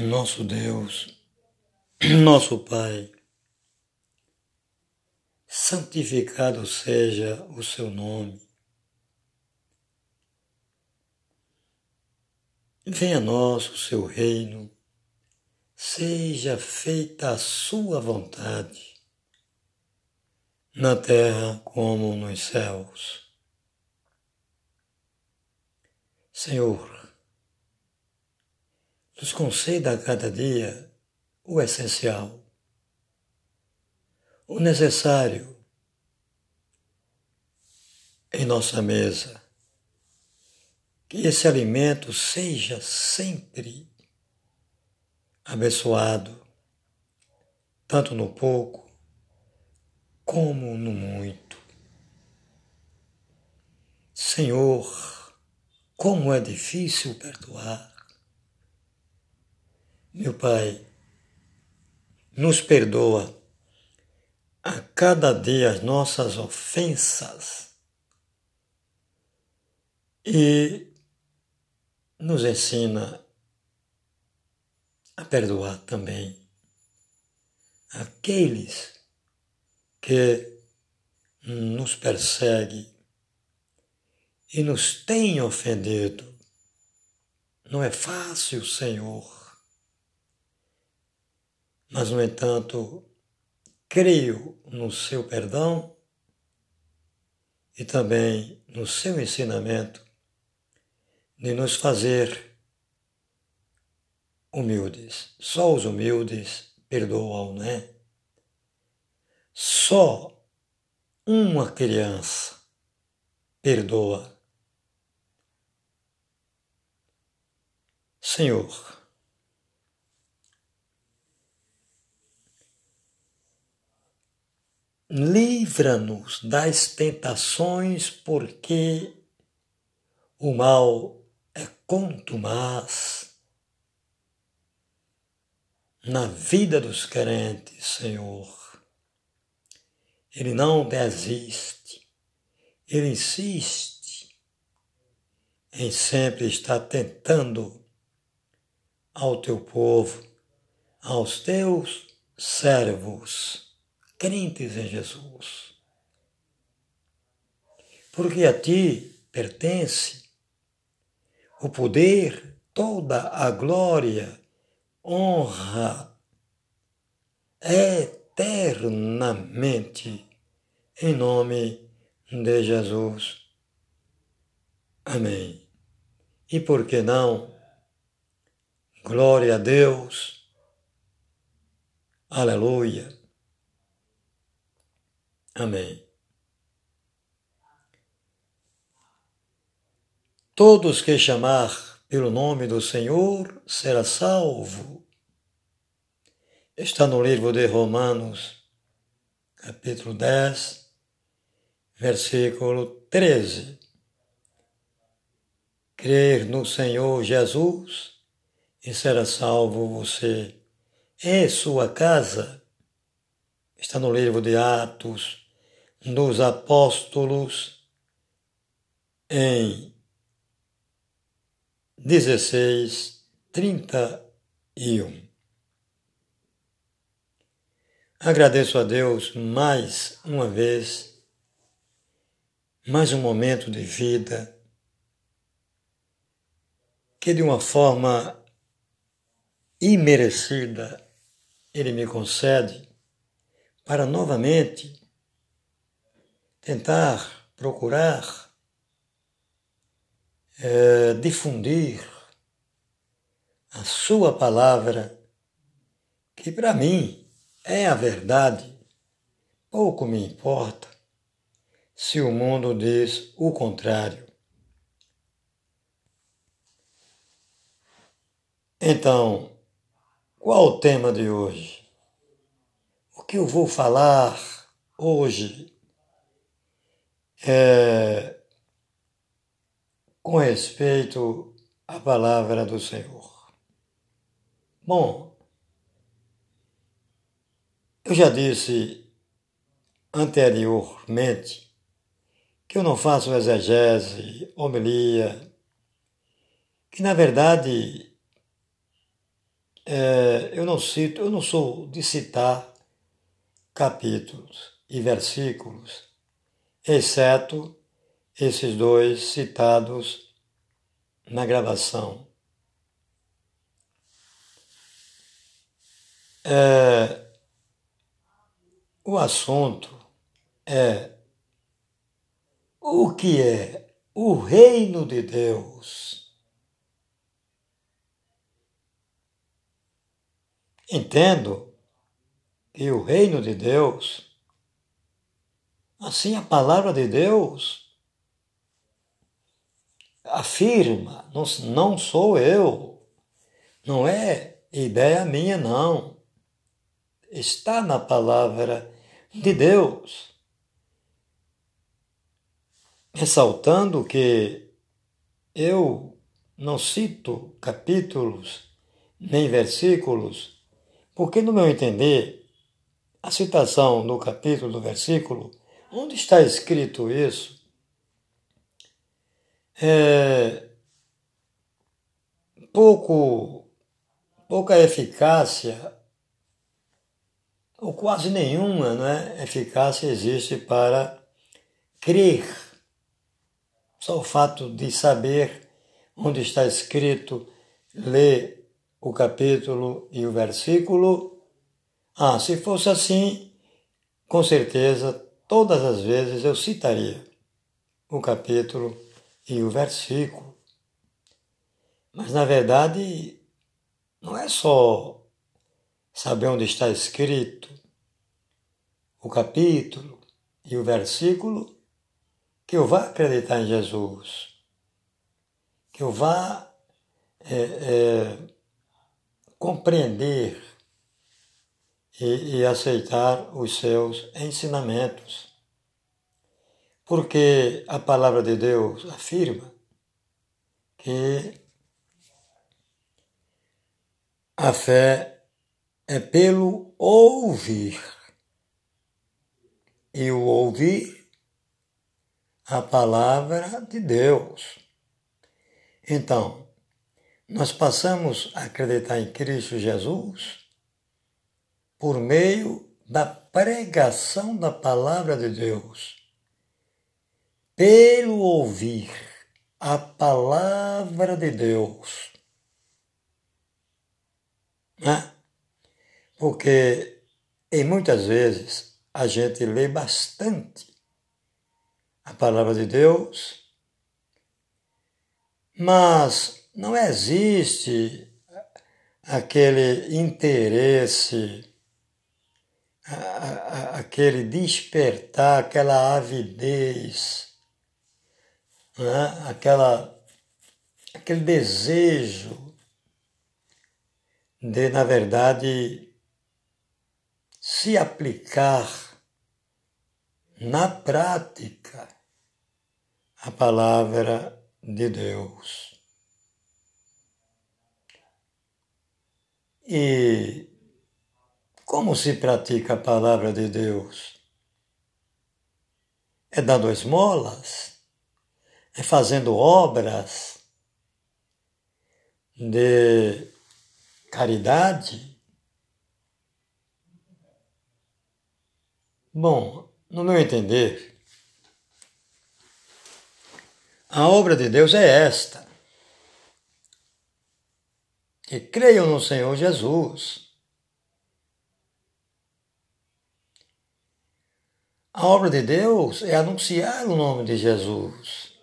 nosso Deus, nosso Pai, santificado seja o seu nome. Venha a nós o seu reino, seja feita a sua vontade, na terra como nos céus. Senhor, nos conceda a cada dia o essencial, o necessário em nossa mesa. Que esse alimento seja sempre abençoado, tanto no pouco como no muito. Senhor, como é difícil perdoar. Meu Pai, nos perdoa a cada dia as nossas ofensas e nos ensina a perdoar também aqueles que nos perseguem e nos têm ofendido. Não é fácil, Senhor mas, no entanto, creio no seu perdão e também no seu ensinamento de nos fazer humildes. Só os humildes perdoam, né? Só uma criança perdoa. Senhor, livra-nos das tentações, porque o mal é contumaz na vida dos crentes, Senhor. Ele não desiste, ele insiste em sempre estar tentando ao teu povo, aos teus servos crentes em Jesus. Porque a ti pertence o poder, toda a glória, honra, eternamente, em nome de Jesus. Amém. E por que não? Glória a Deus. Aleluia. Amém. Todos que chamar pelo nome do Senhor será salvo. Está no livro de Romanos, capítulo 10, versículo 13. Crer no Senhor Jesus e será salvo você e sua casa. Está no livro de Atos, dos apóstolos em 16, 31. Agradeço a Deus mais uma vez, mais um momento de vida, que de uma forma imerecida Ele me concede para novamente tentar, procurar é, difundir a sua palavra, que para mim é a verdade, pouco me importa se o mundo diz o contrário. Então, qual o tema de hoje? O que eu vou falar hoje é, com respeito à palavra do Senhor. Bom, eu já disse anteriormente que eu não faço exegese, homilia, que na verdade é, eu não cito, eu não sou de citar capítulos e versículos, exceto esses dois citados na gravação. É, o assunto é o que é o reino de Deus. Entendo que o reino de Deus, assim a palavra de Deus, afirma, não, não sou eu, não é ideia minha, não. Está na palavra de Deus. Ressaltando que eu não cito capítulos nem versículos, porque, no meu entender, a citação no capítulo, do versículo, onde está escrito isso, é pouco, pouca eficácia, ou quase nenhuma né, eficácia existe para crer. Só o fato de saber onde está escrito, ler o capítulo e o versículo. Ah, se fosse assim, com certeza, todas as vezes eu citaria o capítulo e o versículo. Mas na verdade, não é só saber onde está escrito o capítulo e o versículo que eu vá acreditar em Jesus, que eu vá é, é, compreender e, e aceitar os seus ensinamentos. Porque a palavra de Deus afirma que a fé é pelo ouvir. E o ouvir a palavra de Deus. Então, nós passamos a acreditar em Cristo Jesus por meio da pregação da palavra de Deus pelo ouvir a palavra de Deus. Né? Porque em muitas vezes a gente lê bastante a palavra de Deus, mas não existe aquele interesse, aquele despertar, aquela avidez né? aquela, aquele desejo de, na verdade, se aplicar na prática a palavra de Deus. E como se pratica a palavra de Deus? É dando esmolas? é fazendo obras de caridade. Bom, no meu entender, a obra de Deus é esta: que creiam no Senhor Jesus. A obra de Deus é anunciar o nome de Jesus.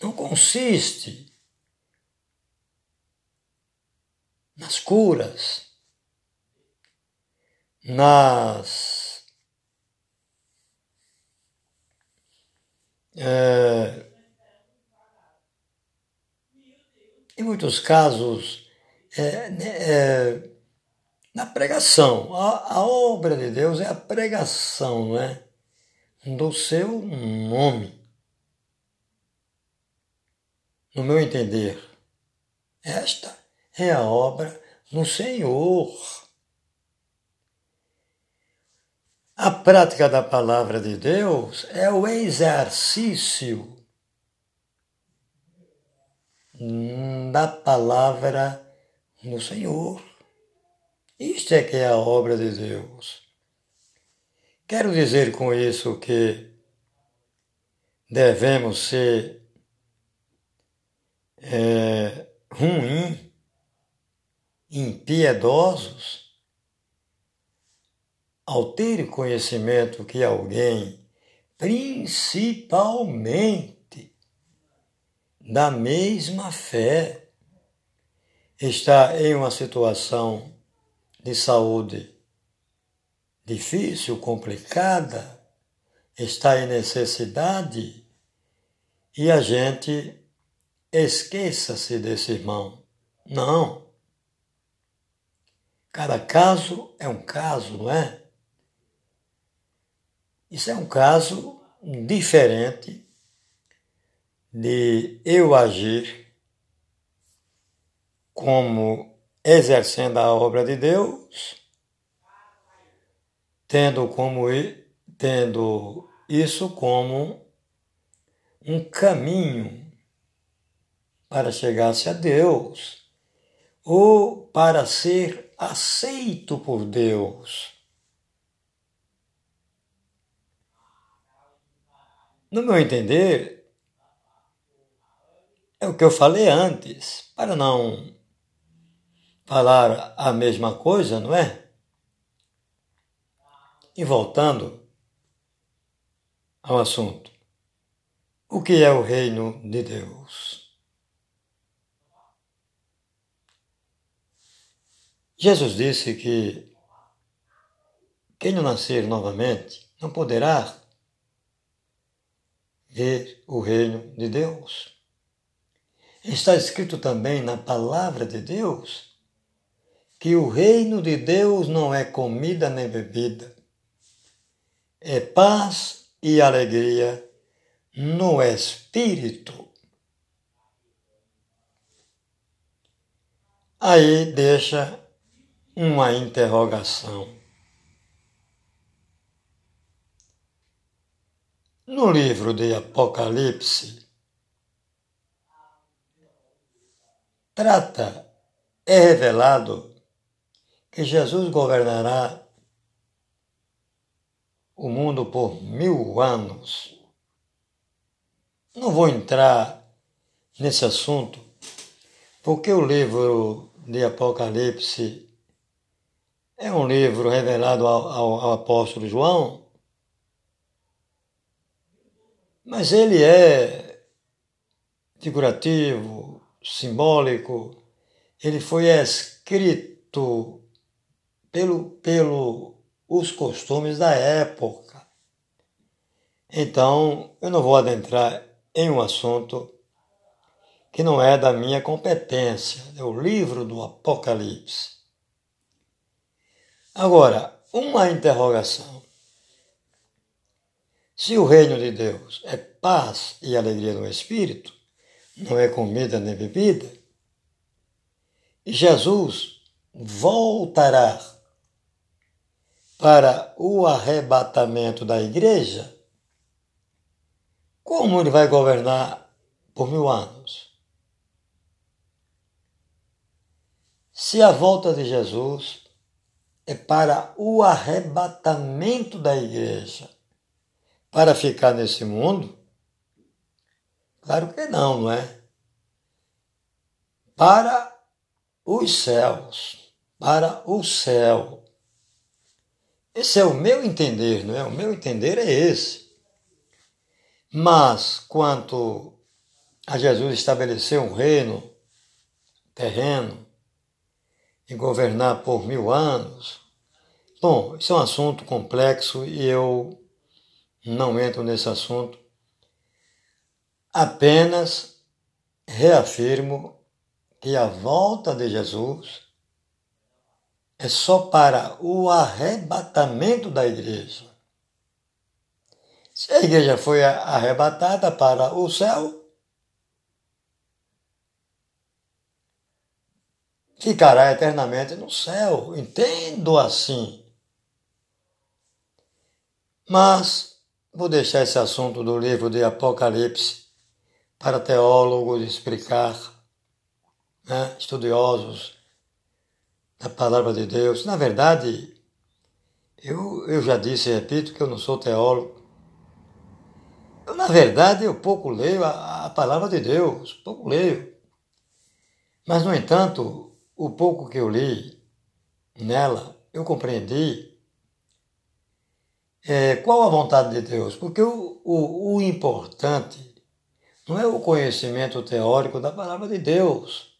Não consiste nas curas, nas é, em muitos casos é, é, na pregação. A, a, obra de Deus é a pregação, não é? Do seu nome no meu entender. Esta é a obra no Senhor. A prática da palavra de Deus é o exercício da palavra no Senhor. Isto é que é a obra de Deus. Quero dizer com isso que devemos ser é, ruim, impiedosos, ao ter conhecimento que alguém, principalmente da mesma fé, está em uma situação de saúde difícil, complicada, está em necessidade e a gente esqueça-se desse irmão. Não. Cada caso é um caso, não é? Isso é um caso diferente de eu agir como exercendo a obra de Deus, tendo como tendo isso como um caminho para chegar-se a Deus ou para ser aceito por Deus. No meu entender, é o que eu falei antes, para não falar a mesma coisa, não é? E voltando ao assunto, o que é o reino de Deus? Jesus disse que quem não nascer novamente não poderá ver o reino de Deus. Está escrito também na palavra de Deus que o reino de Deus não é comida nem bebida, é paz e alegria no espírito. Aí deixa uma interrogação. No livro de Apocalipse, trata, é revelado que Jesus governará o mundo por mil anos. Não vou entrar nesse assunto, porque o livro de Apocalipse é um livro revelado ao, ao, ao apóstolo João, mas ele é figurativo, simbólico, ele foi escrito pelo, pelo os costumes da época. Então, eu não vou adentrar em um assunto que não é da minha competência, é o livro do Apocalipse. Agora, uma interrogação. Se o reino de Deus é paz e alegria no espírito, não é comida nem bebida, Jesus voltará para o arrebatamento da igreja, como ele vai governar por mil anos? Se a volta de Jesus é para o arrebatamento da igreja, para ficar nesse mundo? Claro que não, não é? Para os céus, para o céu. Esse é o meu entender, não é? O meu entender é esse. Mas quanto a Jesus estabelecer um reino terreno e governar por mil anos, bom, isso é um assunto complexo e eu não entro nesse assunto. Apenas reafirmo que a volta de Jesus é só para o arrebatamento da igreja. Se a igreja foi arrebatada para o céu, ficará eternamente no céu. Entendo assim. Mas vou deixar esse assunto do livro de Apocalipse para teólogos explicar, né, estudiosos da palavra de Deus. Na verdade, eu, eu já disse e repito que eu não sou teólogo. Eu, na verdade, eu pouco leio a, a palavra de Deus, pouco leio. Mas, no entanto, o pouco que eu li nela, eu compreendi é, qual a vontade de Deus. Porque o, o, o importante não é o conhecimento teórico da palavra de Deus.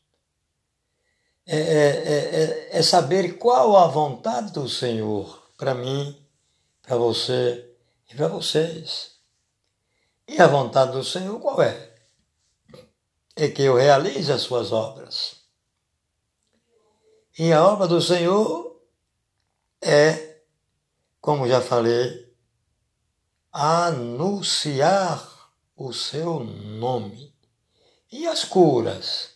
É, é, é, é saber qual a vontade do Senhor para mim, para você e para vocês. E a vontade do Senhor qual é? É que eu realize as suas obras. E a obra do Senhor é, como já falei, anunciar o seu nome. E as curas?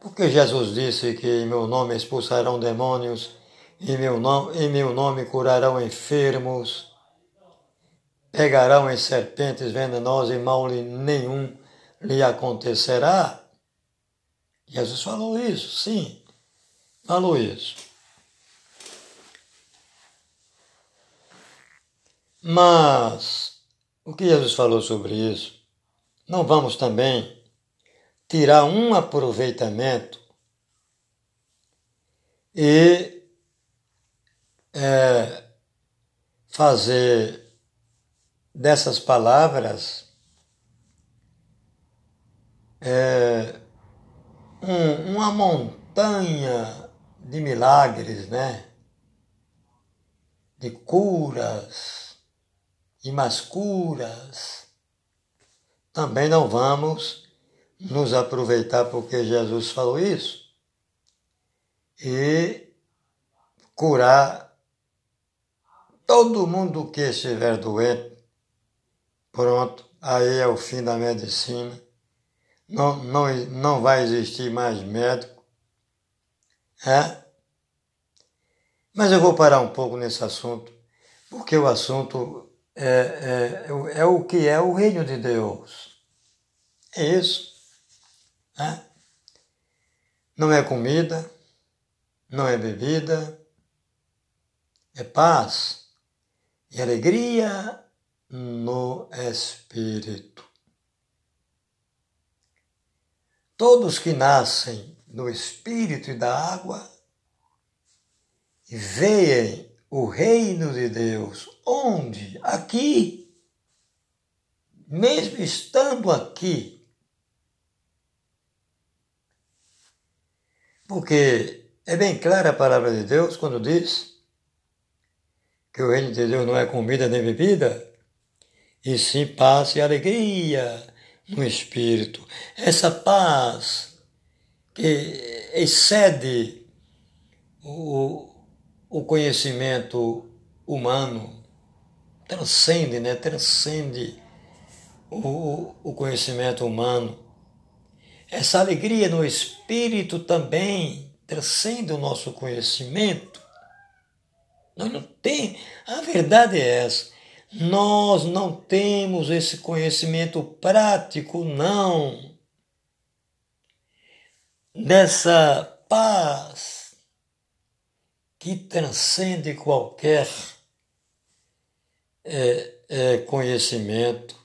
Porque Jesus disse que em meu nome expulsarão demônios, em meu nome, em meu nome curarão enfermos, pegarão em serpentes venenosas e mal nenhum lhe acontecerá. Jesus falou isso, sim, falou isso. Mas o que Jesus falou sobre isso? Não vamos também tirar um aproveitamento e é, fazer dessas palavras é, um, uma montanha de milagres, né? De curas e mais curas. Também não vamos nos aproveitar porque Jesus falou isso e curar todo mundo que estiver doente. Pronto, aí é o fim da medicina. Não, não, não vai existir mais médico. É? Mas eu vou parar um pouco nesse assunto, porque o assunto é, é, é o que é o reino de Deus. É isso. Né? Não é comida, não é bebida, é paz e alegria no Espírito. Todos que nascem do Espírito e da água e veem o reino de Deus, onde? Aqui, mesmo estando aqui, Porque é bem clara a palavra de Deus quando diz que o reino de Deus não é comida nem bebida, e sim paz e alegria no espírito. Essa paz que excede o, o conhecimento humano, transcende, né? Transcende o, o conhecimento humano essa alegria no espírito também transcende o nosso conhecimento. Nós não tem, a verdade é essa. Nós não temos esse conhecimento prático, não. Dessa paz que transcende qualquer é, é, conhecimento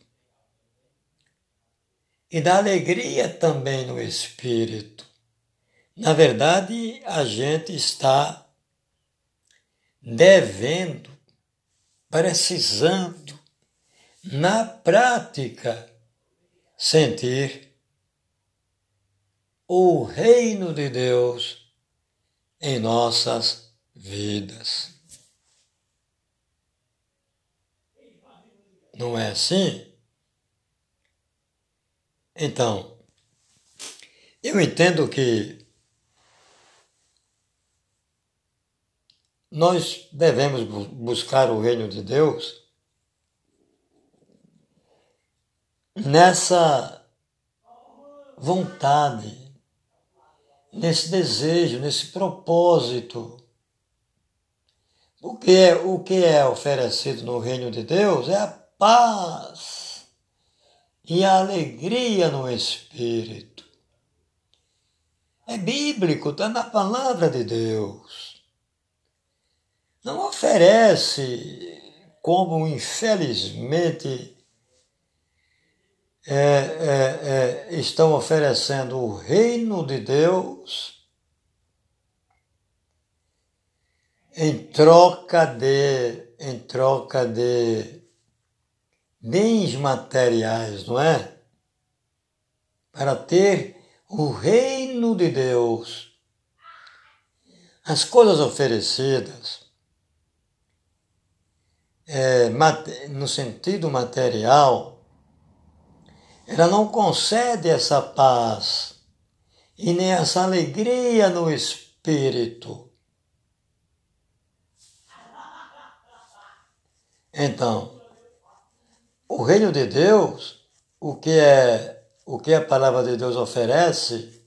e da alegria também no espírito. Na verdade, a gente está devendo, precisando, na prática, sentir o reino de Deus em nossas vidas. Não é assim? Então, eu entendo que nós devemos buscar o reino de Deus nessa vontade, nesse desejo, nesse propósito. Porque o que é oferecido no reino de Deus é a paz e a alegria no espírito. É bíblico, está na palavra de Deus. Não oferece como infelizmente é, é, é, estão oferecendo o reino de Deus em troca de em troca de bens materiais, não é? Para ter o reino de Deus. As coisas oferecidas é, no sentido material, ela não concede essa paz e nem essa alegria no espírito. Então, o reino de Deus, o que é o que a palavra de Deus oferece,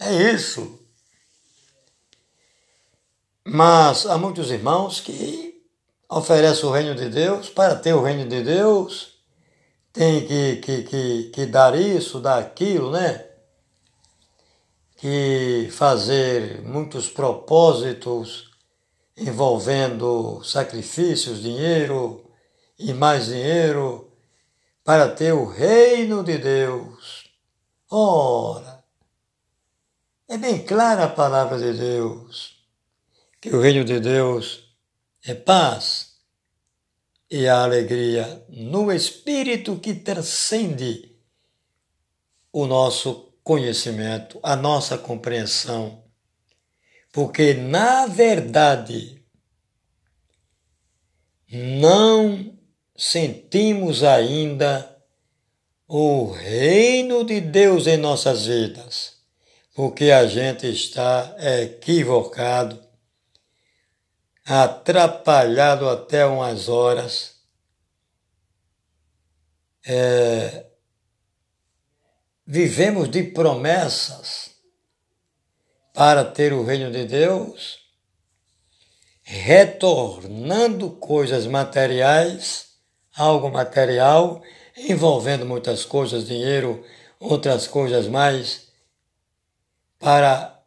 é isso. Mas há muitos irmãos que oferecem o reino de Deus, para ter o reino de Deus, tem que, que, que, que dar isso, dar aquilo, né? Que fazer muitos propósitos envolvendo sacrifícios, dinheiro e mais dinheiro para ter o reino de Deus. Ora, é bem clara a palavra de Deus que o reino de Deus é paz e a alegria no espírito que transcende o nosso conhecimento, a nossa compreensão. Porque, na verdade, não sentimos ainda o reino de Deus em nossas vidas, porque a gente está equivocado, atrapalhado até umas horas. É, vivemos de promessas para ter o reino de Deus, retornando coisas materiais algo material, envolvendo muitas coisas, dinheiro, outras coisas mais, para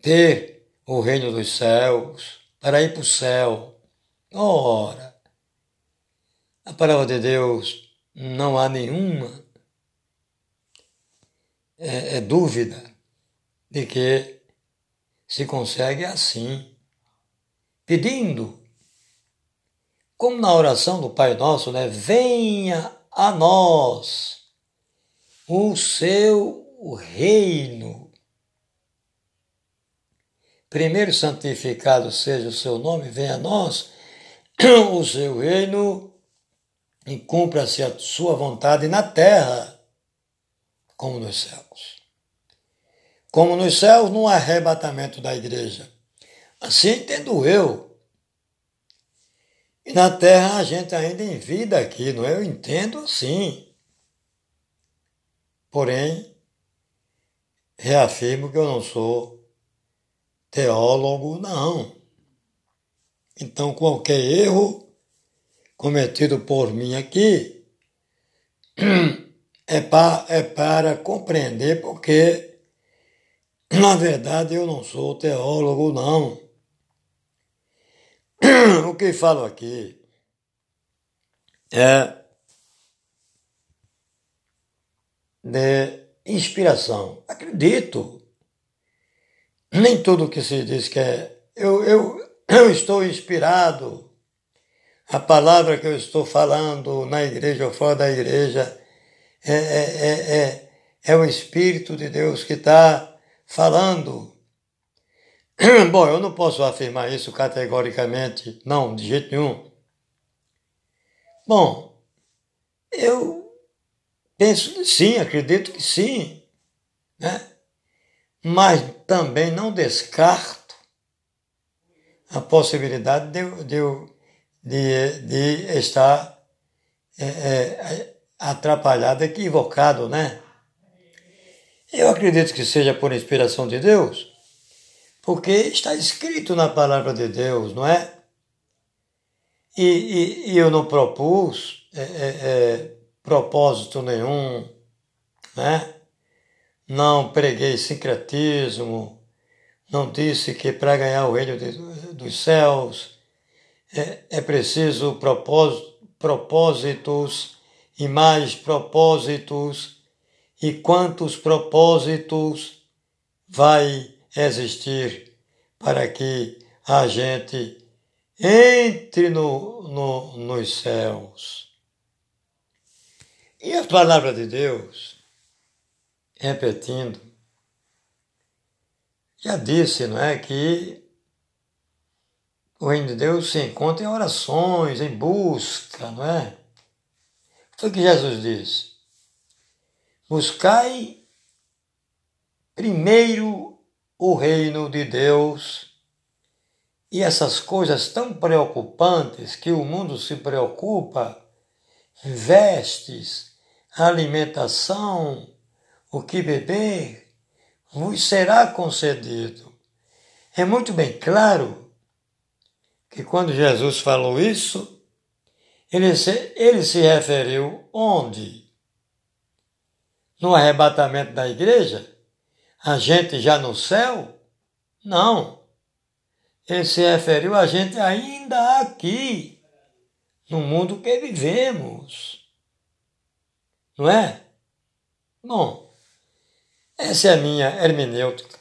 ter o reino dos céus, para ir para o céu. Ora, a palavra de Deus não há nenhuma é, é dúvida de que se consegue assim, pedindo como na oração do Pai Nosso, né? Venha a nós o seu reino. Primeiro santificado seja o seu nome, venha a nós o seu reino e cumpra-se a sua vontade na terra como nos céus. Como nos céus, no arrebatamento da igreja. Assim entendo eu e na Terra a gente ainda em vida aqui, não é? Eu entendo assim. Porém, reafirmo que eu não sou teólogo, não. Então, qualquer erro cometido por mim aqui é, pa, é para compreender porque, na verdade, eu não sou teólogo, não. o que falo aqui é de inspiração. Acredito. Nem tudo que se diz que é. Eu, eu, eu estou inspirado. A palavra que eu estou falando na igreja ou fora da igreja é, é, é, é, é o Espírito de Deus que está falando. Bom, eu não posso afirmar isso categoricamente, não, de jeito nenhum. Bom, eu penso que sim, acredito que sim, né? mas também não descarto a possibilidade de, de, de, de estar é, é, atrapalhado, equivocado, né? Eu acredito que seja por inspiração de Deus porque está escrito na palavra de Deus, não é? E, e, e eu não propus é, é, é, propósito nenhum, né? não preguei sincretismo, não disse que para ganhar o reino de, dos céus é, é preciso propósitos e mais propósitos, e quantos propósitos vai existir para que a gente entre no, no, nos céus. E a palavra de Deus, repetindo, já disse, não é, que o reino de Deus se encontra em orações, em busca, não é? Foi o que Jesus disse. Buscai primeiro o reino de Deus e essas coisas tão preocupantes que o mundo se preocupa, vestes, alimentação, o que beber, vos será concedido. É muito bem claro que quando Jesus falou isso, ele se, ele se referiu onde? No arrebatamento da igreja? A gente já no céu? Não. Ele se referiu a gente ainda aqui, no mundo que vivemos. Não é? Bom, essa é a minha hermenêutica,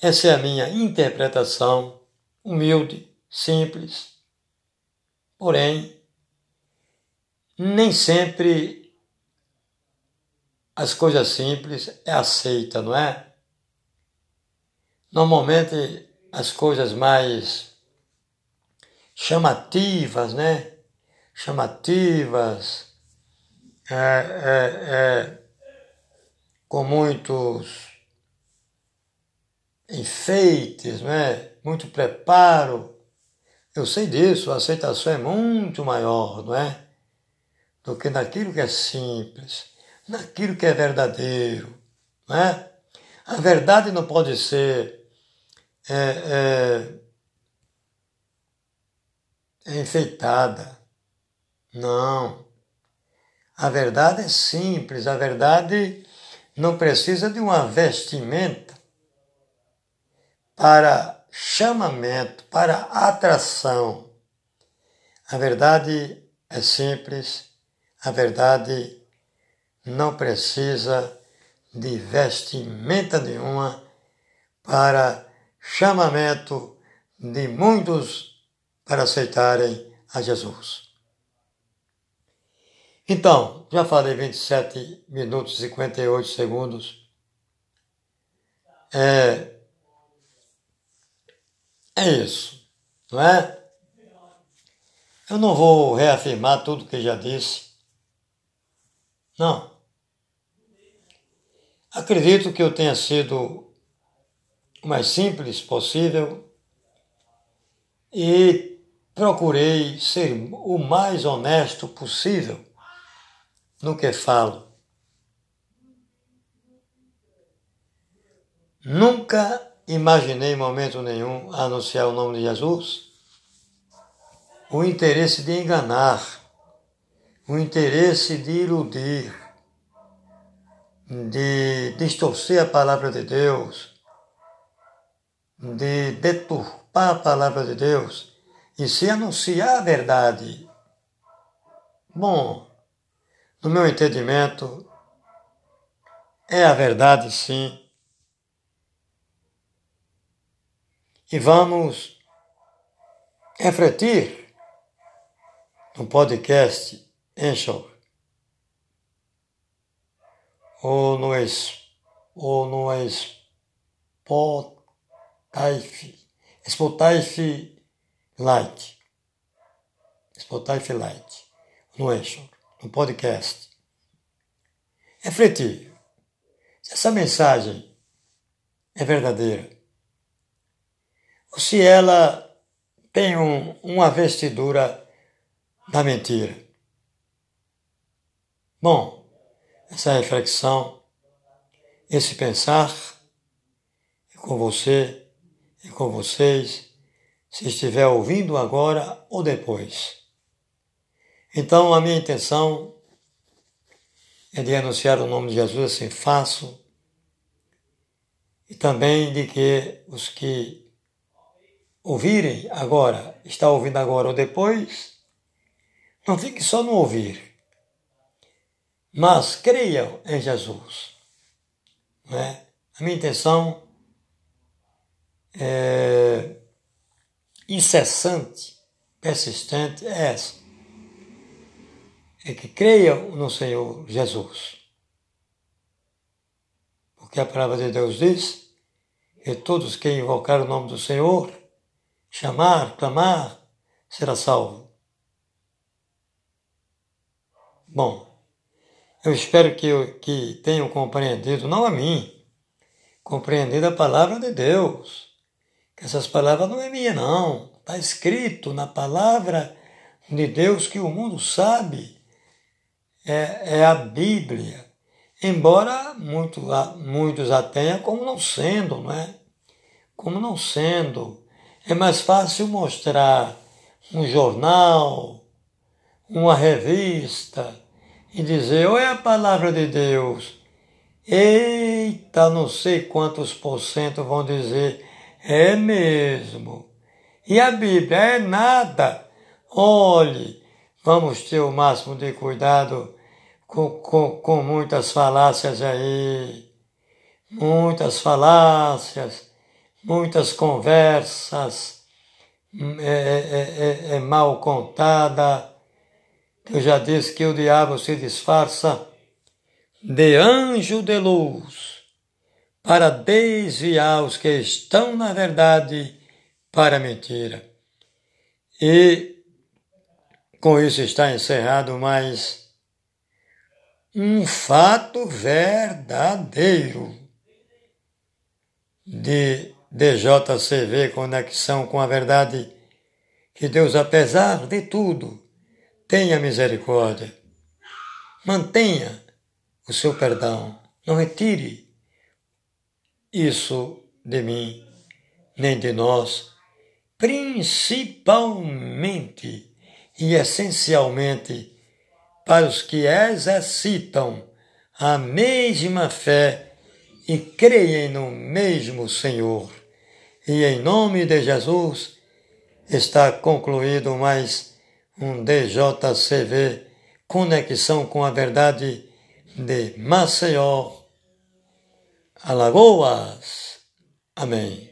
essa é a minha interpretação humilde, simples. Porém, nem sempre as coisas simples é aceita, não é? Normalmente as coisas mais chamativas, né? Chamativas, é, é, é, com muitos enfeites, né? muito preparo. Eu sei disso, a aceitação é muito maior, não é? Do que naquilo que é simples, naquilo que é verdadeiro, não é? A verdade não pode ser é, é, é enfeitada. Não. A verdade é simples, a verdade não precisa de uma vestimenta para chamamento, para atração. A verdade é simples, a verdade não precisa de vestimenta nenhuma para chamamento de muitos para aceitarem a Jesus. Então, já falei 27 minutos e 58 segundos. É, é isso, não é? Eu não vou reafirmar tudo que já disse. Não. Acredito que eu tenha sido mais simples possível. E procurei ser o mais honesto possível no que falo. Nunca imaginei momento nenhum anunciar o nome de Jesus. O interesse de enganar, o interesse de iludir, de distorcer a palavra de Deus, de deturpar a palavra de Deus e se anunciar a verdade. Bom, no meu entendimento, é a verdade sim. E vamos refletir no podcast Enchor ou no, ou no Spotify Spotify, Spotify Lite, Spotify Lite, no Anchor, no podcast. Refletir se essa mensagem é verdadeira ou se ela tem um, uma vestidura da mentira. Bom, essa reflexão, esse pensar é com você com vocês, se estiver ouvindo agora ou depois. Então, a minha intenção é de anunciar o nome de Jesus assim, faço e também de que os que ouvirem agora, está ouvindo agora ou depois, não fique só no ouvir, mas creiam em Jesus. Né? A minha intenção é incessante, persistente é essa. É que creiam no Senhor Jesus. Porque a palavra de Deus diz que todos que invocar o nome do Senhor, chamar, clamar, será salvo. Bom, eu espero que, que tenham compreendido, não a mim, compreendido a palavra de Deus. Que essas palavras não é minha, não. Está escrito na palavra de Deus que o mundo sabe. É, é a Bíblia. Embora muito, muitos a tenham como não sendo, não é? Como não sendo. É mais fácil mostrar um jornal, uma revista, e dizer, ou é a palavra de Deus. Eita, não sei quantos por cento vão dizer, é mesmo. E a Bíblia é nada. Olhe, vamos ter o máximo de cuidado com, com, com muitas falácias aí. Muitas falácias, muitas conversas é, é, é, é mal contada eu já disse que o diabo se disfarça de anjo de luz para desviar os que estão na verdade para a mentira. E com isso está encerrado mais um fato verdadeiro de DJCV Conexão com a Verdade, que Deus, apesar de tudo, tenha misericórdia. Mantenha o seu perdão. Não retire isso de mim, nem de nós, principalmente e essencialmente para os que exercitam a mesma fé e creem no mesmo Senhor. E em nome de Jesus está concluído mais um DJCV Conexão com a Verdade de Maceió, Alagoas. Amém.